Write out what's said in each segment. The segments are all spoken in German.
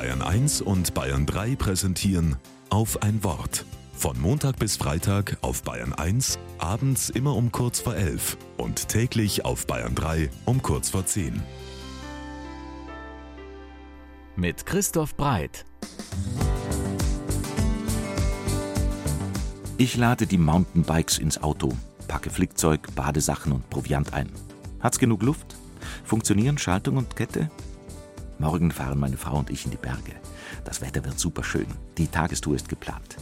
Bayern 1 und Bayern 3 präsentieren auf ein Wort. Von Montag bis Freitag auf Bayern 1, abends immer um kurz vor 11 und täglich auf Bayern 3 um kurz vor 10. Mit Christoph Breit. Ich lade die Mountainbikes ins Auto, packe Flickzeug, Badesachen und Proviant ein. Hat's genug Luft? Funktionieren Schaltung und Kette? Morgen fahren meine Frau und ich in die Berge. Das Wetter wird super schön. Die Tagestour ist geplant.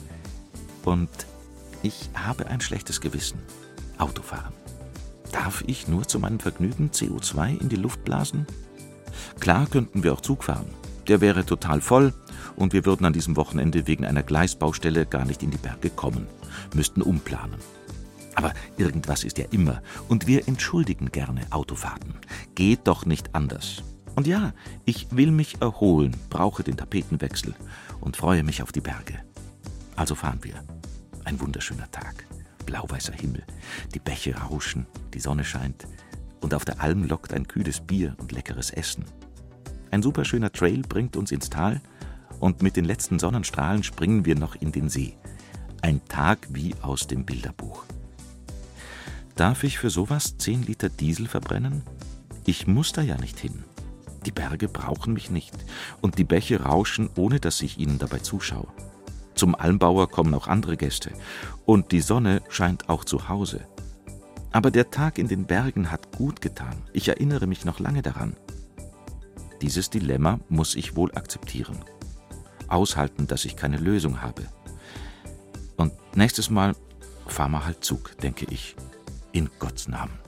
Und ich habe ein schlechtes Gewissen. Autofahren. Darf ich nur zu meinem Vergnügen CO2 in die Luft blasen? Klar könnten wir auch Zug fahren. Der wäre total voll und wir würden an diesem Wochenende wegen einer Gleisbaustelle gar nicht in die Berge kommen, müssten umplanen. Aber irgendwas ist ja immer und wir entschuldigen gerne Autofahrten. Geht doch nicht anders. Und ja, ich will mich erholen, brauche den Tapetenwechsel und freue mich auf die Berge. Also fahren wir. Ein wunderschöner Tag. Blau-weißer Himmel. Die Bäche rauschen, die Sonne scheint. Und auf der Alm lockt ein kühles Bier und leckeres Essen. Ein superschöner Trail bringt uns ins Tal und mit den letzten Sonnenstrahlen springen wir noch in den See. Ein Tag wie aus dem Bilderbuch. Darf ich für sowas 10 Liter Diesel verbrennen? Ich muss da ja nicht hin. Die Berge brauchen mich nicht und die Bäche rauschen, ohne dass ich ihnen dabei zuschaue. Zum Almbauer kommen auch andere Gäste und die Sonne scheint auch zu Hause. Aber der Tag in den Bergen hat gut getan. Ich erinnere mich noch lange daran. Dieses Dilemma muss ich wohl akzeptieren. Aushalten, dass ich keine Lösung habe. Und nächstes Mal fahr mal halt Zug, denke ich. In Gottes Namen.